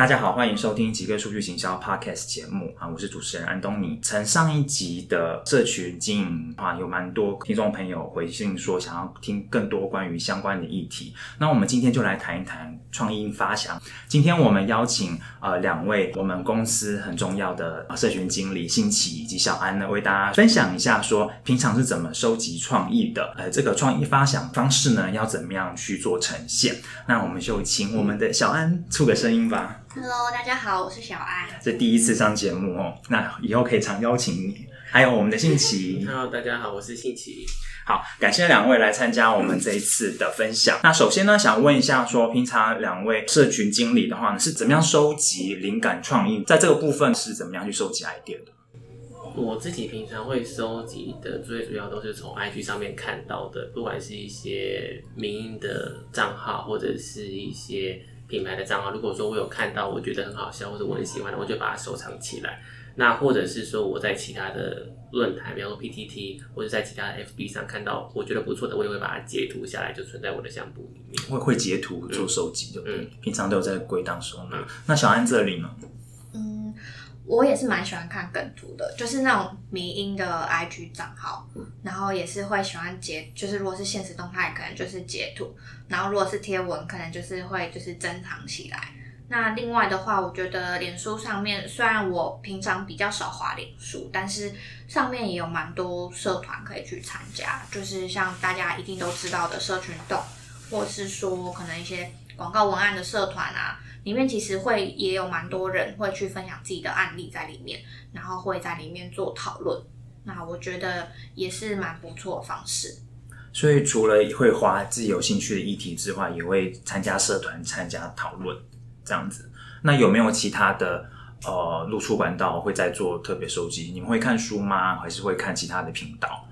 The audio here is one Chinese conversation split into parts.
大家好，欢迎收听极客数据行销 Podcast 节目啊，我是主持人安东尼。从上一集的社群经营啊，有蛮多听众朋友回信说想要听更多关于相关的议题。那我们今天就来谈一谈创意发想。今天我们邀请呃两位我们公司很重要的社群经理信奇以及小安呢，为大家分享一下说平常是怎么收集创意的，呃，这个创意发想方式呢，要怎么样去做呈现。那我们就请我们的小安出个声音吧。Hello，大家好，我是小安。这第一次上节目哦，那以后可以常邀请你。还有我们的信奇，Hello，大家好，我是信奇。好，感谢两位来参加我们这一次的分享。那首先呢，想问一下说，平常两位社群经理的话呢，是怎么样收集灵感创意？在这个部分是怎么样去收集 idea 的？我自己平常会收集的，最主要都是从 IG 上面看到的，不管是一些民营的账号，或者是一些品牌的账号。如果说我有看到，我觉得很好笑，或者我很喜欢的，我就把它收藏起来。那或者是说我在其他的论坛，比方说 PTT，或者在其他的 FB 上看到我觉得不错的，我也会把它截图下来，就存在我的相簿里面。会会截图做收集，对不对？嗯平常都有在归档收纳。嗯那小安这里呢？嗯，我也是蛮喜欢看梗图的，就是那种迷音的 IG 账号，然后也是会喜欢截，就是如果是现实动态，可能就是截图，然后如果是贴文，可能就是会就是珍藏起来。那另外的话，我觉得脸书上面虽然我平常比较少滑脸书，但是上面也有蛮多社团可以去参加，就是像大家一定都知道的社群动，或是说可能一些广告文案的社团啊，里面其实会也有蛮多人会去分享自己的案例在里面，然后会在里面做讨论。那我觉得也是蛮不错的方式。所以除了会花自己有兴趣的议题之外，也会参加社团、参加讨论这样子。那有没有其他的呃露出管道会在做特别收集？你们会看书吗？还是会看其他的频道？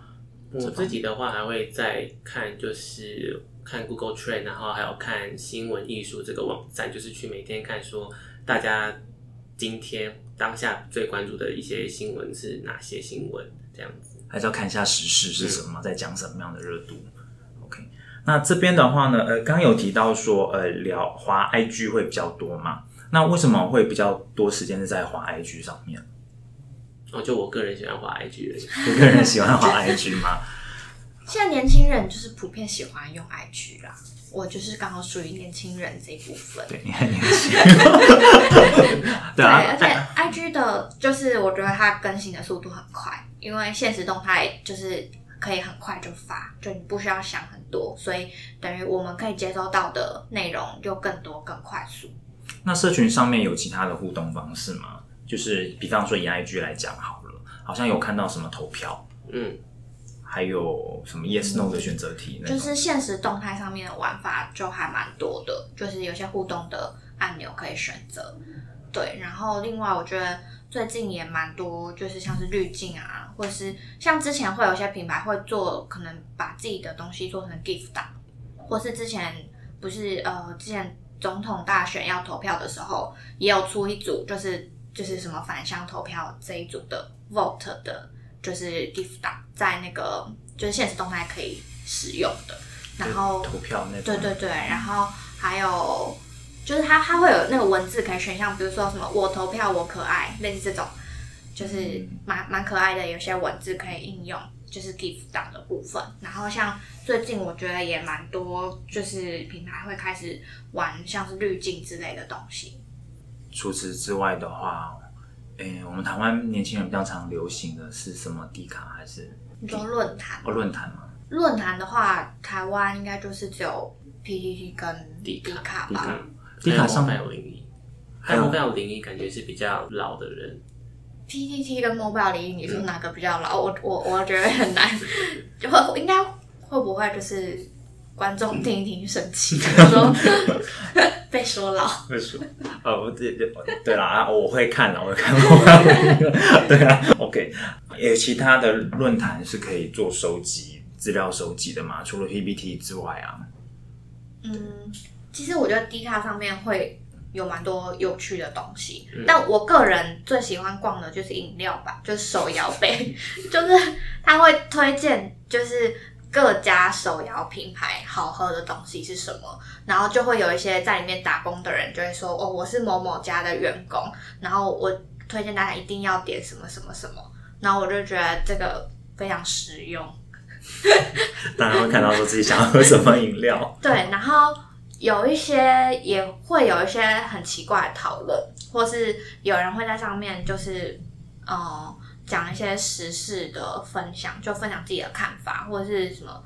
我自己的话还会再看，就是看 Google Trend，然后还有看新闻艺术这个网站，就是去每天看说大家今天当下最关注的一些新闻是哪些新闻这样子。还是要看一下时事是什么，在讲什么样的热度。OK，那这边的话呢，呃，刚刚有提到说，呃，聊滑 IG 会比较多嘛？那为什么会比较多时间是在滑 IG 上面？哦，就我个人喜欢滑 IG 而已。有个人喜欢滑 IG 吗？现在年轻人就是普遍喜欢用 IG 啦，我就是刚好属于年轻人这一部分。对，你很年轻。对对，啊，而且 IG 的，就是我觉得它更新的速度很快，因为现实动态就是可以很快就发，就你不需要想很多，所以等于我们可以接收到的内容就更多更快速。那社群上面有其他的互动方式吗？就是比方说以 IG 来讲好了，好像有看到什么投票，嗯，还有什么 Yes No 的选择题那种。就是现实动态上面的玩法就还蛮多的，就是有些互动的按钮可以选择。对，然后另外我觉得最近也蛮多，就是像是滤镜啊，或者是像之前会有些品牌会做，可能把自己的东西做成 gift 档，或是之前不是呃之前总统大选要投票的时候，也有出一组就是就是什么返乡投票这一组的 vote 的，就是 GIF 档，在那个就是现实动态可以使用的，然后投票那种。对对对，然后还有就是它它会有那个文字可以选项，比如说什么我投票我可爱，类似这种，就是蛮蛮可爱的，有些文字可以应用，就是 GIF 档的部分。然后像最近我觉得也蛮多，就是平台会开始玩像是滤镜之类的东西。除此之外的话，诶、我们台湾年轻人比较常流行的是什么？迪卡还是你说论坛哦论坛吗？论坛的话，台湾应该就是只有 PTT 跟迪卡吧。迪卡上面有零一，还有 Mobile 零一感觉是比较老的人。PTT 跟 Mobile 里，你说哪个比较老？我我我觉得很难，就会应该会不会就是观众听一听生气，说 被说老。被说，哦，我对对对啦，啊我会看的，我会看，我对啊，OK，有其他的论坛是可以做收集资料收集的嘛？除了 PPT 之外啊，嗯，其实我觉得 D 卡上面会有蛮多有趣的东西，但我个人最喜欢逛的就是饮料吧，就是手摇杯，就是他会推荐，就是各家手摇品牌好喝的东西是什么，然后就会有一些在里面打工的人就会说，哦，我是某某家的员工，然后我推荐大家一定要点什么什么什么，然后我就觉得这个非常实用。大家会看到说自己想要喝什么饮料。对，然后有一些也会有一些很奇怪的讨论，或是有人会在上面就是，呃，讲一些时事的分享，就分享自己的看法，或者是什么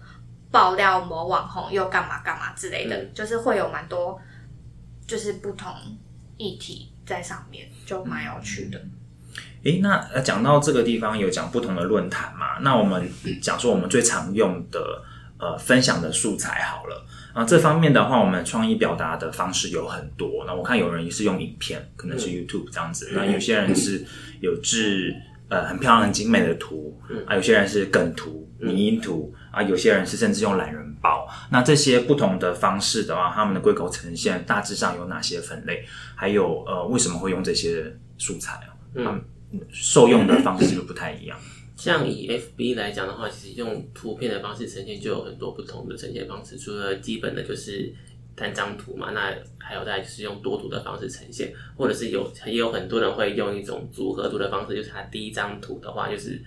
爆料某网红又干嘛干嘛之类的，嗯就是会有蛮多就是不同议题在上面，就蛮有趣的。诶，那呃讲到这个地方有讲不同的论坛嘛？那我们讲说我们最常用的呃分享的素材好了。啊，这方面的话，我们创意表达的方式有很多。那我看有人是用影片，可能是 YouTube 这样子。那有些人是有制呃很漂亮、很精美的图，啊，有些人是梗图、迷音图，啊，有些人是甚至用懒人包。那这些不同的方式的话，他们的规口呈现大致上有哪些分类？还有呃，为什么会用这些素材啊？嗯，受用的方式就不太一样？像以 FB 来讲的话，其实用图片的方式呈现就有很多不同的呈现方式。除了基本的就是单张图嘛，那还有在是用多图的方式呈现，或者是有也有很多人会用一种组合图的方式，就是它第一张图的话就是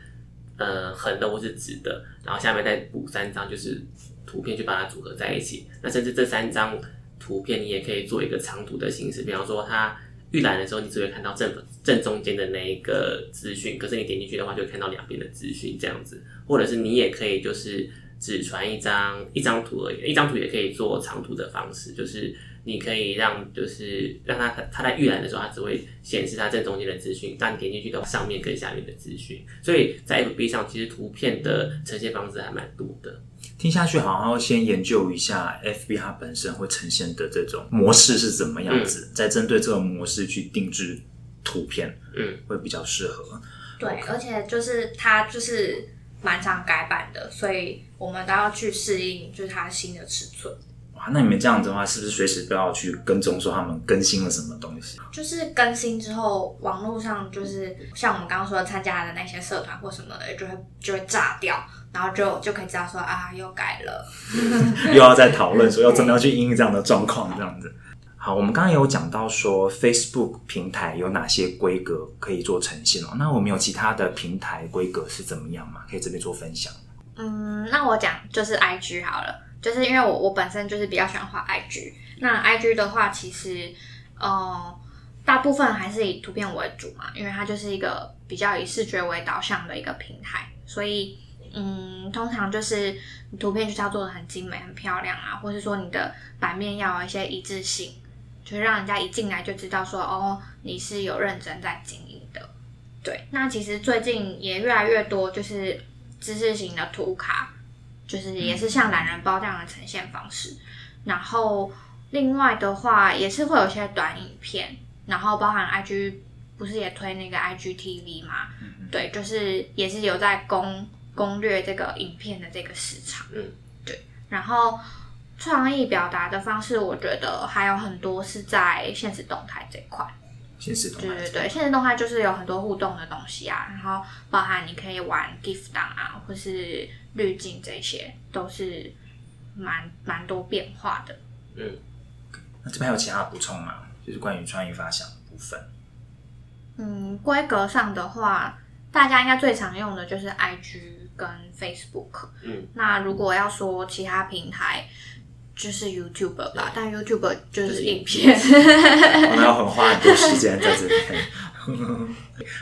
呃横的或是直的，然后下面再补三张就是图片去把它组合在一起。那甚至这三张图片你也可以做一个长图的形式，比方说它。预览的时候，你只会看到正正中间的那一个资讯，可是你点进去的话，就会看到两边的资讯这样子，或者是你也可以就是只传一张一张图而已，一张图也可以做长图的方式，就是你可以让就是让它它在预览的时候，它只会显示它正中间的资讯，但你点进去的话，上面跟下面的资讯，所以在 FB 上其实图片的呈现方式还蛮多的。听下去，好像要先研究一下 FB 它本身会呈现的这种模式是怎么样子，再针对这个模式去定制图片，嗯，会比较适合。对，而且就是它就是蛮常改版的，所以我们都要去适应，就是它新的尺寸。哇，那你们这样子的话，是不是随时都要去跟踪说他们更新了什么东西？就是更新之后，网络上就是像我们刚刚说的参加的那些社团或什么的，就会就会炸掉，然后就就可以知道说啊又改了。又要再讨论说 要怎么要去应这样的状况，这样子。好，我们刚刚有讲到说 Facebook 平台有哪些规格可以做呈现哦，那我们有其他的平台规格是怎么样吗？可以这边做分享。嗯，那我讲就是 IG 好了，就是因为我我本身就是比较喜欢画 IG，那 IG 的话其实呃大部分还是以图片为主嘛，因为它就是一个比较以视觉为导向的一个平台，所以嗯，通常就是图片就是要做的很精美、很漂亮啊，或是说你的版面要有一些一致性，就是让人家一进来就知道说哦，你是有认真在经营的。对，那其实最近也越来越多就是知识型的图卡，就是也是像懒人包这样的呈现方式。然后另外的话，也是会有些短影片，然后包含 IG 不是也推那个 IGTV 嘛？对，就是也是有在攻攻略这个影片的这个市场。嗯，对。然后创意表达的方式，我觉得还有很多是在现实动态这一块。现实动态对对对，现实动态就是有很多互动的东西啊，然后包含你可以玩 GIF 档啊，或是滤镜这些，都是蛮蛮多变化的。嗯那这边还有其他的补充吗？就是关于创意发想的部分。嗯，规格上的话，大家应该最常用的就是 IG 跟 Facebook。嗯，那如果要说其他平台，就是 YouTube 吧，但 YouTube 就就是是影片。我们要很花很多时间在这边。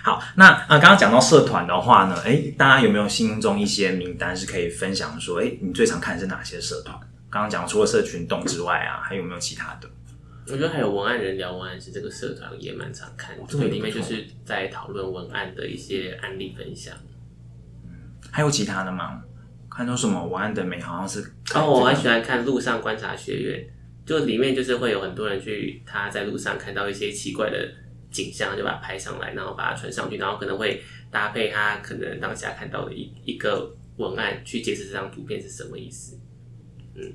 好，那呃，刚刚讲到社团的话呢，哎，大家有没有心中一些名单是可以分享说，哎，你最常看的是哪些社团？刚刚讲除了社群动之外啊，还有没有其他的？我觉得还有文案人聊文案是这个社团也蛮常看的，这个，里面就是在讨论文案的一些案例分享。还有其他的吗？看到什么文案的美好像是哦，我很喜欢看路上观察学院，就里面就是会有很多人去他在路上看到一些奇怪的景象，就把它拍上来，然后把它传上去，然后可能会搭配他可能当下看到的一一个文案去解释这张图片是什么意思。嗯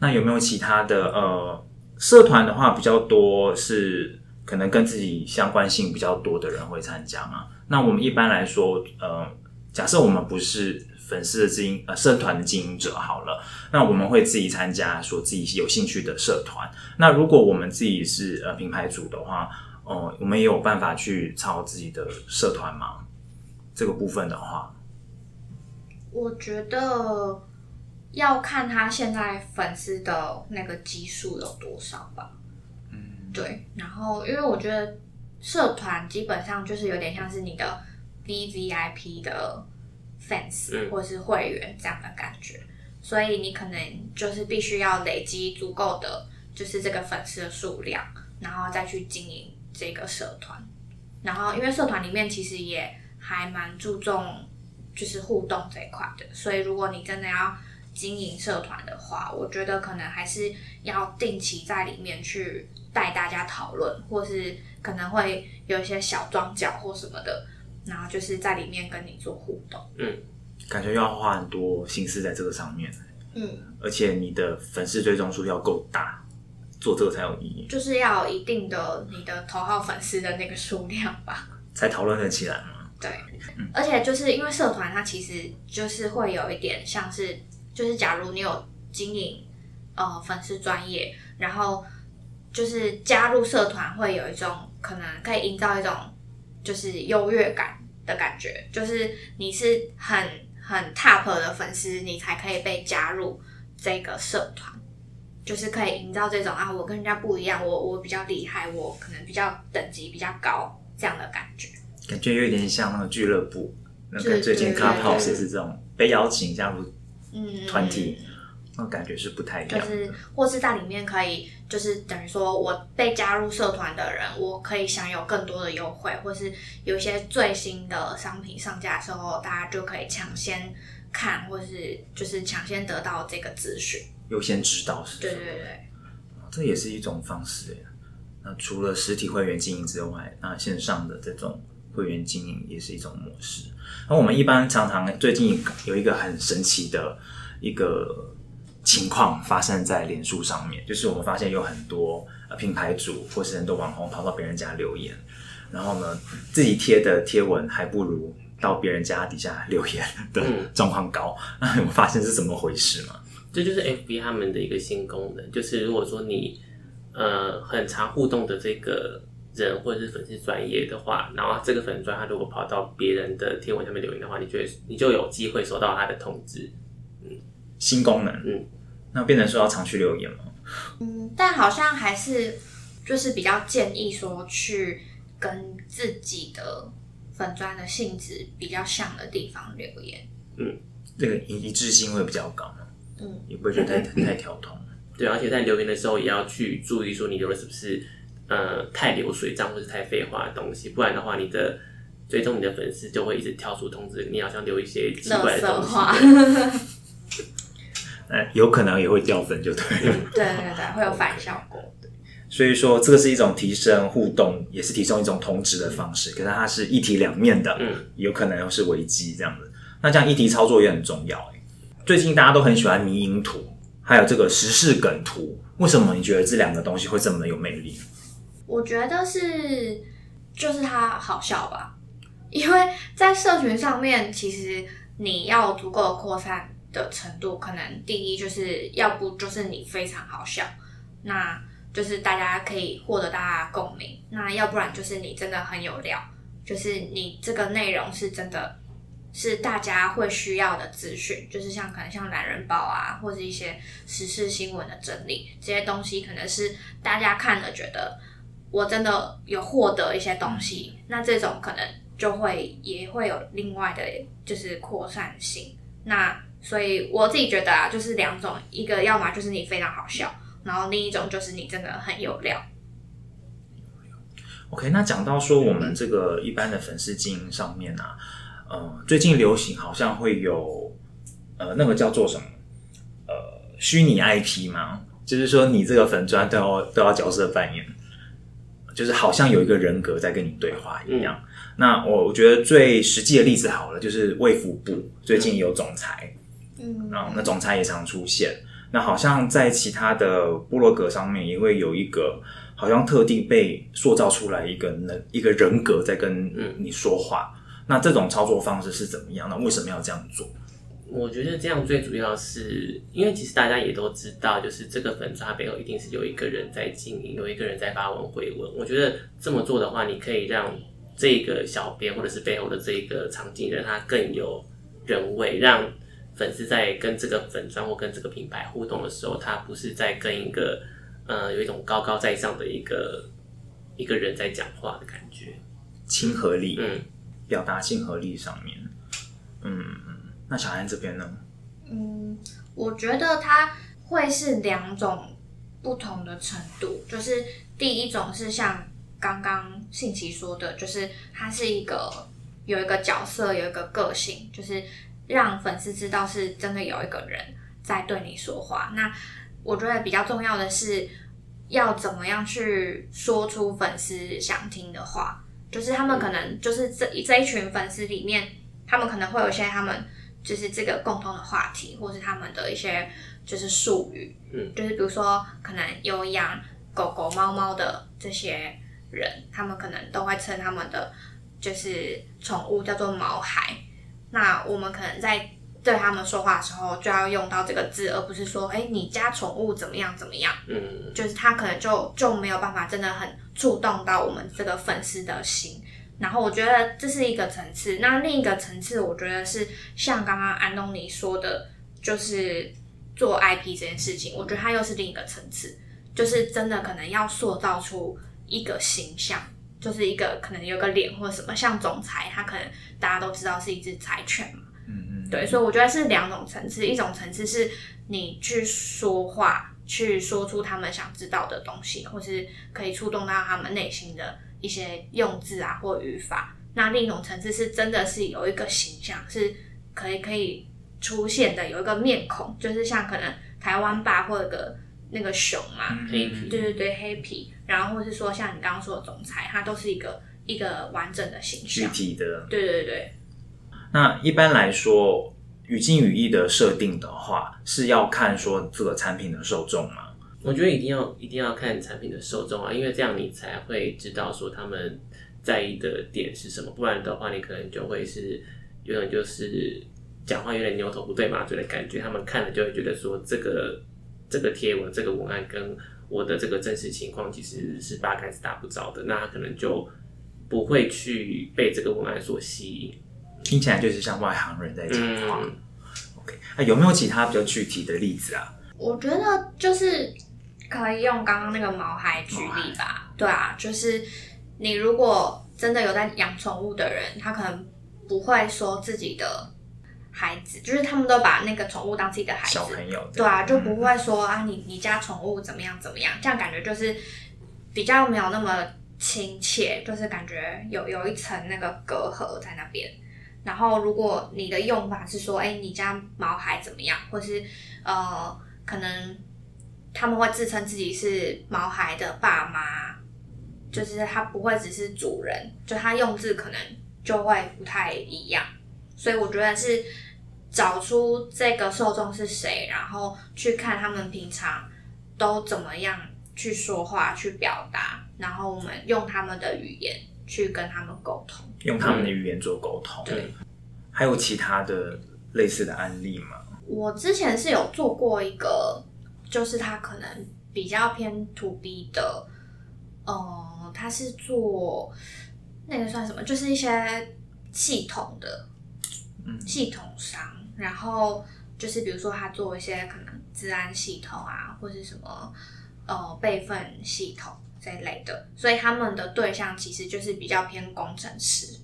那有没有其他的呃社团的话比较多是可能跟自己相关性比较多的人会参加吗？那我们一般来说，呃，假设我们不是粉丝的经营呃社团的经营者好了，那我们会自己参加说自己有兴趣的社团。那如果我们自己是呃品牌主的话，哦、我们也有办法去操自己的社团吗？这个部分的话，我觉得要看他现在粉丝的那个基数有多少吧。嗯，对。然后，因为我觉得社团基本上就是有点像是你的 V V I P 的 fans、嗯或是会员这样的感觉，所以你可能就是必须要累积足够的就是这个粉丝的数量，然后再去经营这个社团。然后，因为社团里面其实也还蛮注重就是互动这一块的，所以如果你真的要经营社团的话，我觉得可能还是要定期在里面去带大家讨论，或是可能会有一些小装脚或什么的，然后就是在里面跟你做互动。嗯感觉要花很多心思在这个上面，嗯，而且你的粉丝追踪数要够大，做这个才有意义，就是要有一定的你的头号粉丝的那个数量吧。才讨论得起来嘛。对，而且就是因为社团，它其实就是会有一点像是，就是假如你有经营呃粉丝专业，然后就是加入社团会有一种可能可以营造一种就是优越感的感觉，就是你是很很 top 的粉丝，你才可以被加入这个社团。就是可以营造这种啊，我跟人家不一样，我我比较厉害，我可能比较等级比较高这样的感觉。感觉有点像那个俱乐部，那个最近 Clubhouse 也是这种被邀请加入嗯，团体，那感觉是不太一样。就是或是在里面可以，就是等于说我被加入社团的人，我可以享有更多的优惠，或是有一些最新的商品上架的时候，大家就可以抢先看，或是就是抢先得到这个资讯。优先知道是对什么，对对，这也是一种方式耶。那除了实体会员经营之外，那线上的这种会员经营也是一种模式。那我们一般常常最近有一个很神奇的一个情况发生在脸书上面，就是我们发现有很多呃品牌主或是很多网红跑到别人家留言，然后呢自己贴的贴文还不如到别人家底下留言的嗯状况高。那我们发现是怎么回事吗？这就是 FB 他们的一个新功能，就是如果说你呃很常互动的这个人或者是粉丝专业的话，然后这个粉专他如果跑到别人的贴文下面留言的话，你就会你就有机会收到他的通知。新功能，嗯，那变成说要常去留言吗？嗯，但好像还是就是比较建议说去跟自己的粉砖的性质比较像的地方留言。嗯这个一一致性会比较高嘛，嗯，也不会觉得太太跳通。对，而且在留言的时候也要去注意说你留的是不是呃太流水账或是太废话的东西，不然的话你的追踪你的粉丝就会一直跳出通知你，好像留一些奇怪的东西。有可能也会掉粉，就对了。对对对，会有反效果。所以说，这个是一种提升互动，也是提升一种同质的方式。可是它是一体两面的，嗯，有可能又是危机这样子。那这样一体操作也很重要。欸最近大家都很喜欢迷因图，还有这个时事梗图，为什么你觉得这两个东西会这么有魅力？我觉得是，就是它好笑吧，因为在社群上面，其实你要足够的扩散的程度，可能第一就是要不就是你非常好笑，那就是大家可以获得大家共鸣；那要不然就是你真的很有料，就是你这个内容是真的是大家会需要的资讯，就是像可能像懒人包啊，或者一些时事新闻的整理这些东西，可能是大家看了觉得我真的有获得一些东西，那这种可能就会也会有另外的就是扩散性。那所以我自己觉得啊，就是两种，一个要么就是你非常好笑，然后另一种就是你真的很有料。OK，那讲到说我们这个一般的粉丝经营上面啊，呃，最近流行好像会有呃那个叫做什么呃虚拟 IP 嘛，就是说你这个粉砖都要都要角色扮演，就是好像有一个人格在跟你对话一样。那我我觉得最实际的例子好了，就是卫福部最近有总裁，嗯然后那总裁也常出现。那好像在其他的部落格上面也会有一个，好像特地被塑造出来一个人一个人格在跟你说话。那这种操作方式是怎么样？那为什么要这样做？我觉得这样最主要是因为其实大家也都知道，就是这个粉刷背后一定是有一个人在经营，有一个人在发文回文。我觉得这么做的话，你可以让这个小编或者是背后的这个场景人，他更有人味，让粉丝在跟这个粉砖或跟这个品牌互动的时候，他不是在跟一个呃有一种高高在上的一个一个人在讲话的感觉。亲和力，嗯，表达亲和力上面，嗯，那小安这边呢？嗯，我觉得它会是两种不同的程度，就是第一种是像刚刚信奇说的，就是它是一个有一个角色，有一个个性，就是让粉丝知道是真的有一个人在对你说话。那我觉得比较重要的是要怎么样去说出粉丝想听的话，就是他们可能就是这这一群粉丝里面，他们可能会有一些他们就是这个共同的话题，或是他们的一些就是术语，嗯，就是比如说可能有养狗狗、猫猫的这些人，他们可能都会称他们的就是宠物叫做毛孩。那我们可能在对他们说话的时候，就要用到这个字，而不是说，哎、你家宠物怎么样怎么样。嗯，就是他可能就就没有办法真的很触动到我们这个粉丝的心。然后我觉得这是一个层次，那另一个层次，我觉得是像刚刚安东尼说的，就是做 IP 这件事情，我觉得它又是另一个层次，就是真的可能要塑造出一个形象，就是一个可能有个脸或者什么，像总裁，他可能大家都知道是一只柴犬嘛，嗯嗯，对，所以我觉得是两种层次，一种层次是你去说话，去说出他们想知道的东西，或是可以触动到他们内心的一些用字啊或语法。那另一种层次是真的是有一个形象，是可以可以出现的，有一个面孔，就是像可能台湾霸或者个那个熊嘛，黑皮对对对，黑皮，然后或是说像你刚刚说的总裁，它都是一个一个完整的形具象。体的。对对对，那一般来说，语境语义的设定的话，是要看说这个产品的受众嘛？我觉得一定要一定要看产品的受众啊，因为这样你才会知道说他们在意的点是什么，不然的话你可能就会是有点就是讲话有点牛头不对马嘴的感觉，他们看了就会觉得说这个这个贴文这个文案跟我的这个真实情况其实是八竿子打不着的，那他可能就不会去被这个文案所吸引。听起来就是像外行人在讲话。嗯 OK，那有没有其他比较具体的例子啊？我觉得就是可以用刚刚那个毛孩举例吧。对啊，就是你如果真的有在养宠物的人，他可能不会说自己的孩子，就是他们都把那个宠物当自己的孩子小。朋友对啊，就不会说啊，你你家宠物怎么样怎么样，这样感觉就是比较没有那么亲切，就是感觉有有一层那个隔阂在那边。然后，如果你的用法是说，哎，你家毛孩怎么样，或是呃，可能他们会自称自己是毛孩的爸妈，就是他不会只是主人，就他用字可能就会不太一样。所以我觉得是找出这个受众是谁，然后去看他们平常都怎么样去说话、去表达，然后我们用他们的语言去跟他们沟通。用他们的语言做沟通。对，还有其他的类似的案例吗？我之前是有做过一个，就是他可能比较偏 to B 的，呃，他是做那个算什么，就是一些系统的系统商，然后就是比如说他做一些可能治安系统啊，或是什么呃备份系统这一类的，所以他们的对象其实就是比较偏工程师，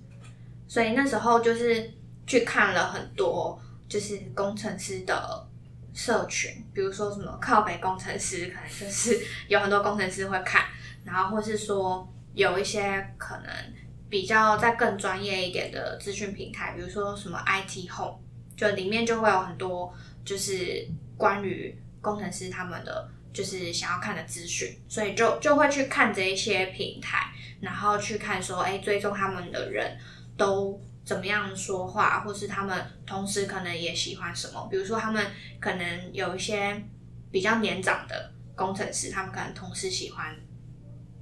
所以那时候就是去看了很多就是工程师的社群，比如说什么靠北工程师，可能就是有很多工程师会看，然后或是说有一些可能比较在更专业一点的资讯平台，比如说什么 IT Home，就里面就会有很多就是关于工程师他们的就是想要看的资讯，所以就就会去看这一些平台，然后去看说，哎，追踪他们的人都怎么样说话，或是他们同时可能也喜欢什么，比如说他们可能有一些比较年长的工程师，他们可能同时喜欢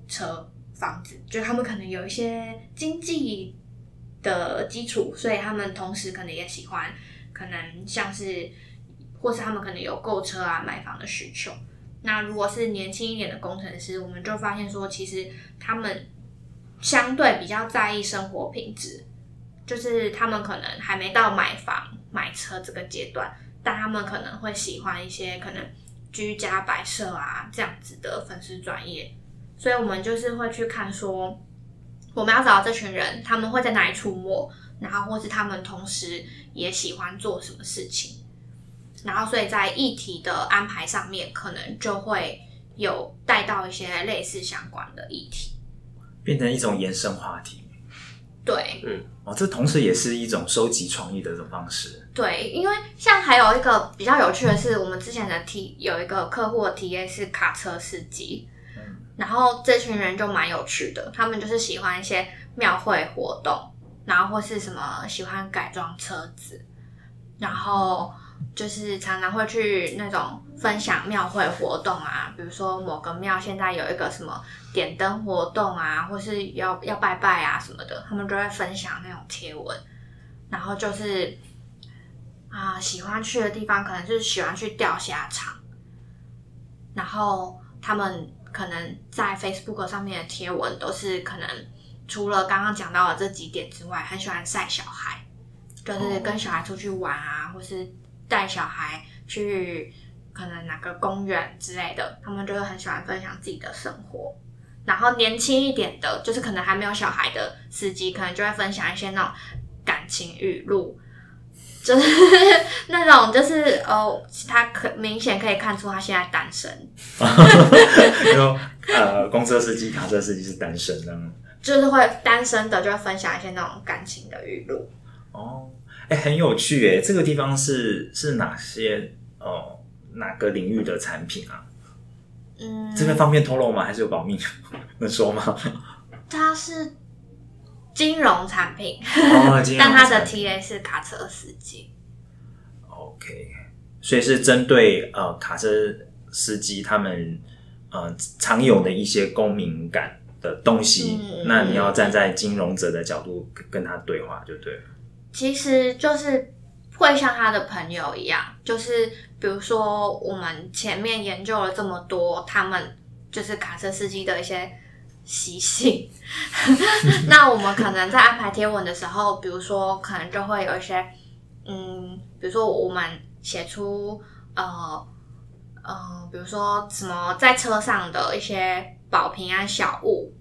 车、房子，就他们可能有一些经济的基础，所以他们同时可能也喜欢可能像是，或是他们可能有购车啊、买房的需求。那如果是年轻一点的工程师，我们就发现说，其实他们相对比较在意生活品质，就是他们可能还没到买房、买车这个阶段，但他们可能会喜欢一些可能居家摆设啊这样子的粉丝专业，所以我们就是会去看说，我们要找到这群人，他们会在哪里出没，然后或是他们同时也喜欢做什么事情，然后所以在议题的安排上面，可能就会有带到一些类似相关的议题。变成一种延伸话题。对嗯哦，这同时也是一种收集创意的一种方式。对，因为像还有一个比较有趣的是，我们之前的 T 有一个客户的 TA 是卡车司机，然后这群人就蛮有趣的，他们就是喜欢一些庙会活动，然后或是什么喜欢改装车子，然后就是常常会去那种分享庙会活动啊，比如说某个庙现在有一个什么点灯活动啊，或是要要拜拜啊什么的，他们就会分享那种贴文，然后就是啊喜欢去的地方可能就是喜欢去钓虾场，然后他们可能在 Facebook 上面的贴文都是可能除了刚刚讲到的这几点之外，很喜欢晒小孩，就是跟小孩出去玩啊，或是带小孩去可能哪个公园之类的，他们就会很喜欢分享自己的生活。然后年轻一点的，就是可能还没有小孩的司机，可能就会分享一些那种感情语录，就 是那种就是哦，他可明显可以看出他现在单身，就呃，公车司机、卡车司机是单身的。就是会单身的就会分享一些那种感情的语录。哦，哎、很有趣哎，这个地方是是哪些哦哪个领域的产品啊？嗯，这边方便透露吗？还是有保密 能说吗？他是金融产品，哦，金融但他的 TA 是卡车司机。OK，所以是针对呃卡车司机他们呃常有的一些公民感的东西，嗯那你要站在金融者的角度跟跟他对话就对了。其实就是会像他的朋友一样，就是比如说我们前面研究了这么多，他们就是卡车司机的一些习性，那我们可能在安排贴文的时候，比如说可能就会有一些，嗯，比如说我们写出呃呃，比如说什么在车上的一些保平安小物，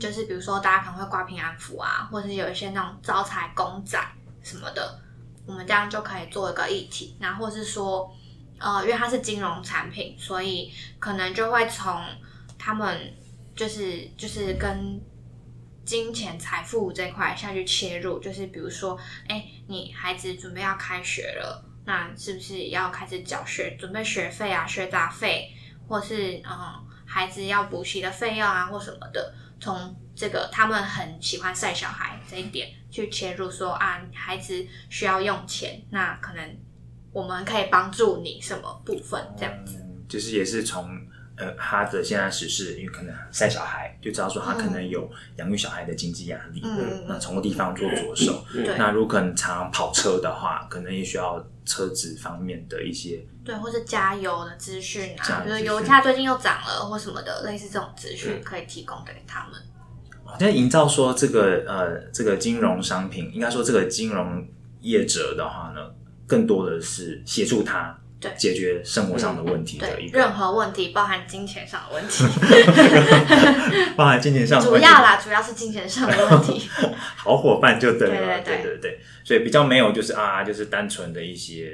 就是比如说大家可能会挂平安符啊，或者是有一些那种招财公仔什么的，我们这样就可以做一个议题，然后或是说，呃，因为它是金融产品，所以可能就会从他们就是就是跟金钱财富这块下去切入，就是比如说，哎，你孩子准备要开学了，那是不是要开始缴学准备学费啊、学杂费，或是嗯孩子要补习的费用啊或什么的，从这个他们很喜欢晒小孩这一点去切入说啊，孩子需要用钱，那可能我们可以帮助你什么部分这样子。嗯，就是也是从呃他的现在时事，因为可能晒小孩，就知道说他可能有养育小孩的经济压力，嗯那从个地方做着手。对那如果可能常常跑车的话，可能也需要车子方面的一些对，或是加油的资讯啊，比如油价最近又涨了或什么的，类似这种资嗯讯可以提供给他们。在营造说这个呃这个金融商品，应该说这个金融业者的话呢，更多的是协助他对解决生活上的问题的一，个，任何问题，包含金钱上的问题，包含金钱上主要啦，主要是金钱上的问题。好伙伴就对了，对对对对对所以比较没有就是啊，就是单纯的一些，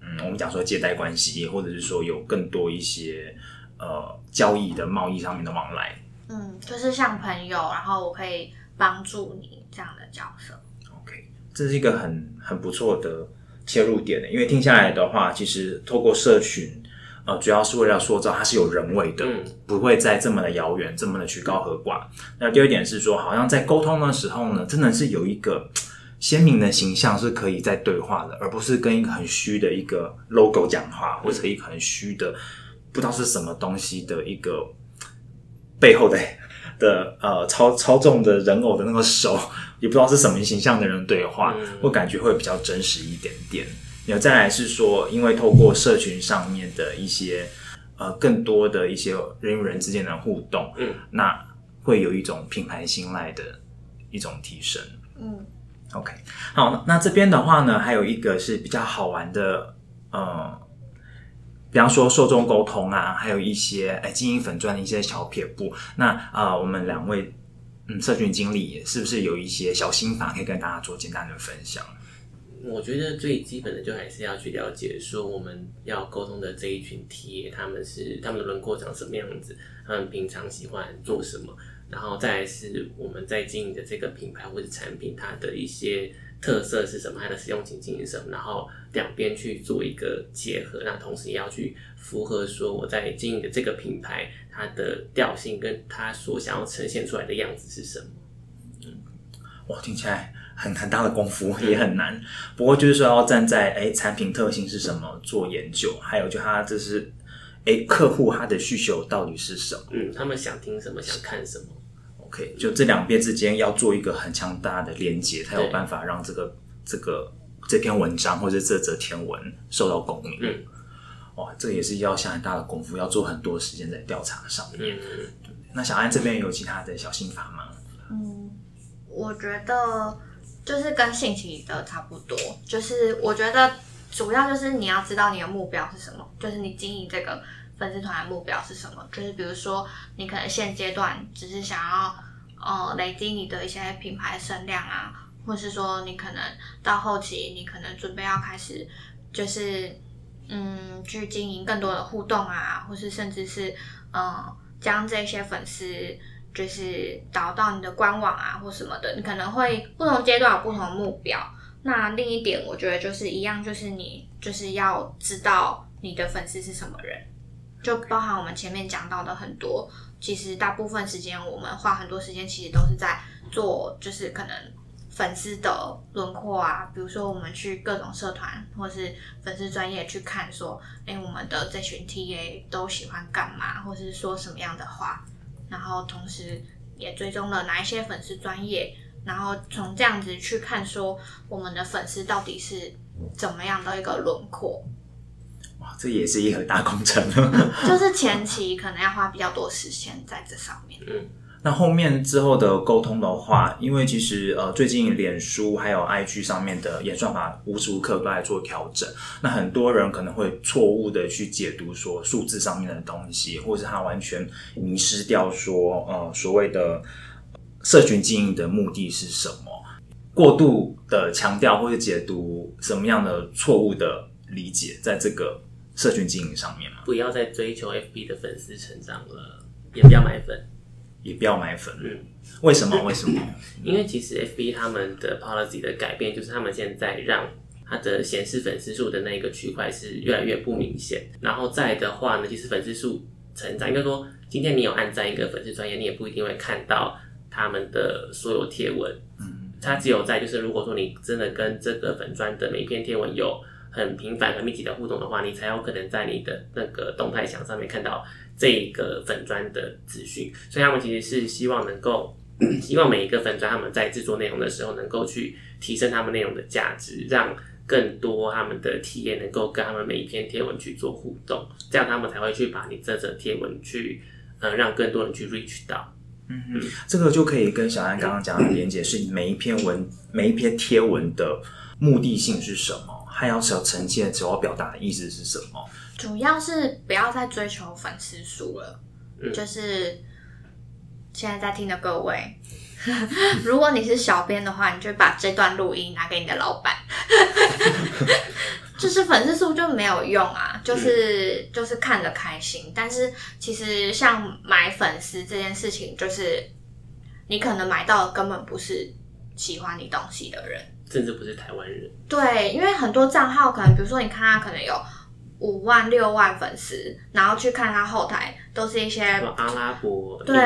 嗯，我们讲说借贷关系，或者是说有更多一些呃交易的贸易上面的往来。嗯，就是像朋友，然后我可以帮助你这样的角色。OK，这是一个很很不错的切入点的，因为听下来的话，其实透过社群，呃，主要是为了塑造它是有人味的，嗯不会再这么的遥远，这么的曲高和寡。那第二点是说，好像在沟通的时候呢，真的是有一个鲜明的形象是可以在对话的，而不是跟一个很虚的一个 logo 讲话，或者一个很虚的不知道是什么东西的一个背后的的呃操操纵的人偶的那个手，也不知道是什么形象的人对话，嗯我感觉会比较真实一点点。然后再来是说，因为透过社群上面的一些呃更多的一些人与人之间的互动，嗯，那会有一种品牌信赖的一种提升。嗯 OK，好，那那这边的话呢，还有一个是比较好玩的，呃，比方说受众沟通啊，还有一些哎经营粉钻的一些小撇步。那啊、我们两位嗯社群经理是不是有一些小心法可以跟大家做简单的分享？我觉得最基本的就还是要去了解，说我们要沟通的这一群 T，他们是他们的轮廓长什么样子，他们平常喜欢做什么，然后再来是我们在经营的这个品牌或者产品，它的一些特色是什么，它的使用情境是什么，然后两边去做一个结合，那同时也要去符合说我在经营的这个品牌它的调性跟它所想要呈现出来的样子是什么。哇，听起来很很大的功夫，也很难。不过就是说要站在哎产品特性是什么做研究，还有就他这是哎客户他的需求到底是什么。嗯，他们想听什么，想看什么。OK，就这两边之间要做一个很强大的连接，才有对办法让这个这个这篇文章或者这则天文受到共鸣。嗯，哇，这个也是要下很大的功夫，要做很多时间在调查上面。嗯，那小安这边有其他的小心法吗？嗯，我觉得就是跟信息的差不多，就是我觉得主要就是你要知道你的目标是什么，就是你经营这个粉丝团的目标是什么，就是比如说你可能现阶段只是想要呃累积你的一些品牌声量啊，或是说你可能到后期你可能准备要开始就是嗯去经营更多的互动啊，或是甚至是嗯、将这些粉丝就是导到你的官网啊或什么的，你可能会不同阶段有不同目标。那另一点，我觉得就是一样，就是你就是要知道你的粉丝是什么人，就包含我们前面讲到的很多。其实大部分时间我们花很多时间，其实都是在做，就是可能粉丝的轮廓啊，比如说我们去各种社团或是粉丝专业去看，说，哎、我们的这群 TA 都喜欢干嘛，或是说什么样的话，然后同时也追踪了哪一些粉丝专业，然后从这样子去看说我们的粉丝到底是怎么样的一个轮廓，这也是一个大工程。就是前期可能要花比较多时间在这上面。嗯那后面之后的沟通的话，因为其实呃最近脸书还有 IG 上面的演算法无时无刻都在做调整，那很多人可能会错误的去解读说数字上面的东西，或是他完全迷失掉说呃所谓的社群经营的目的是什么，过度的强调或者解读什么样的错误的理解，在这个社群经营上面嘛，不要再追求 FB 的粉丝成长了，也不要买粉。也不要买粉。嗯，为什么？为什么？因为其实 FB 他们的 policy 的改变，就是他们现在让它的显示粉丝数的那个区块是越来越不明显。然后再的话呢，其实粉丝数成长，应该说今天你有按赞一个粉丝专业，你也不一定会看到他们的所有贴文。嗯，它只有在就是如果说你真的跟这个粉专的每一篇贴文有很频繁、很密集的互动的话，你才有可能在你的那个动态墙上面看到这个粉砖的资讯。所以他们其实是希望能够，希望每一个粉砖他们在制作内容的时候，能够去提升他们内容的价值，让更多他们的体验能够跟他们每一篇贴文去做互动，这样他们才会去把你这则贴文去，呃，让更多人去 reach 到。嗯嗯，这个就可以跟小安刚刚讲的连接，是每一篇文、每一篇贴文的目的性是什么，还要所呈现、所要表达的意思是什么。主要是不要再追求粉丝数了，嗯就是现在在听的各位，如果你是小编的话，你就把这段录音拿给你的老板，就是粉丝数就没有用啊，就是、就是看着开心，但是其实像买粉丝这件事情，就是你可能买到的根本不是喜欢你东西的人。甚至不是台湾人，对，因为很多账号可能，比如说你看他可能有五万、六万粉丝，然后去看他后台都是一些阿拉伯、对，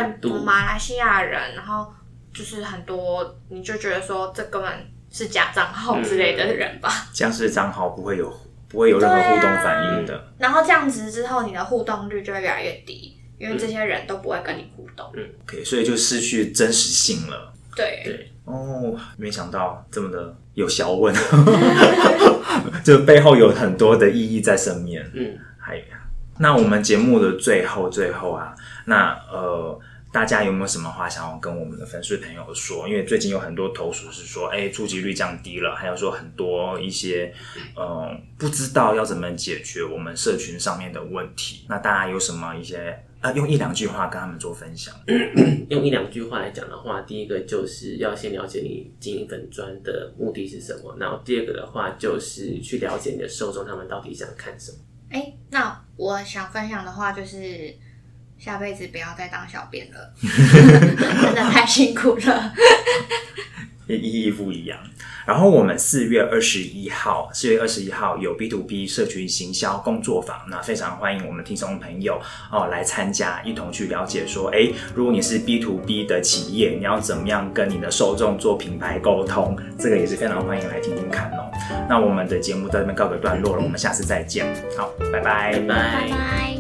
马来西亚人，然后就是很多你就觉得说这根本是假账号之类的人吧。这样是账号不会有不会有任何互动反应的。然后这样子之后，你的互动率就会越来越低，因为这些人都不会跟你互动。嗯 OK，所以就失去真实性了。对，对，哦，没想到这么的有小问，这背后有很多的意义在上面。嗯，还那我们节目的最后最后啊，那呃，大家有没有什么话想要跟我们的粉丝朋友说？因为最近有很多投诉是说，哎，触及率降低了，还有说很多一些嗯不知道要怎么解决我们社群上面的问题。那大家有什么一些呃，用一两句话跟他们做分享？用一两句话来讲的话，第一个就是要先了解你经营粉砖的目的是什么，然后第二个的话就是去了解你的受众他们到底想看什么。哎、那我想分享的话就是，下辈子不要再当小编了，真的太辛苦了。意义不一样。然后我们四月二十一号，四月二十一号有 B to B 社群行销工作坊，那非常欢迎我们听众朋友哦来参加，一同去了解说，诶，如果你是 B to B 的企业，你要怎么样跟你的受众做品牌沟通，这个也是非常欢迎来听听看哦。那我们的节目到这边告个段落了，我们下次再见，好，拜拜拜拜。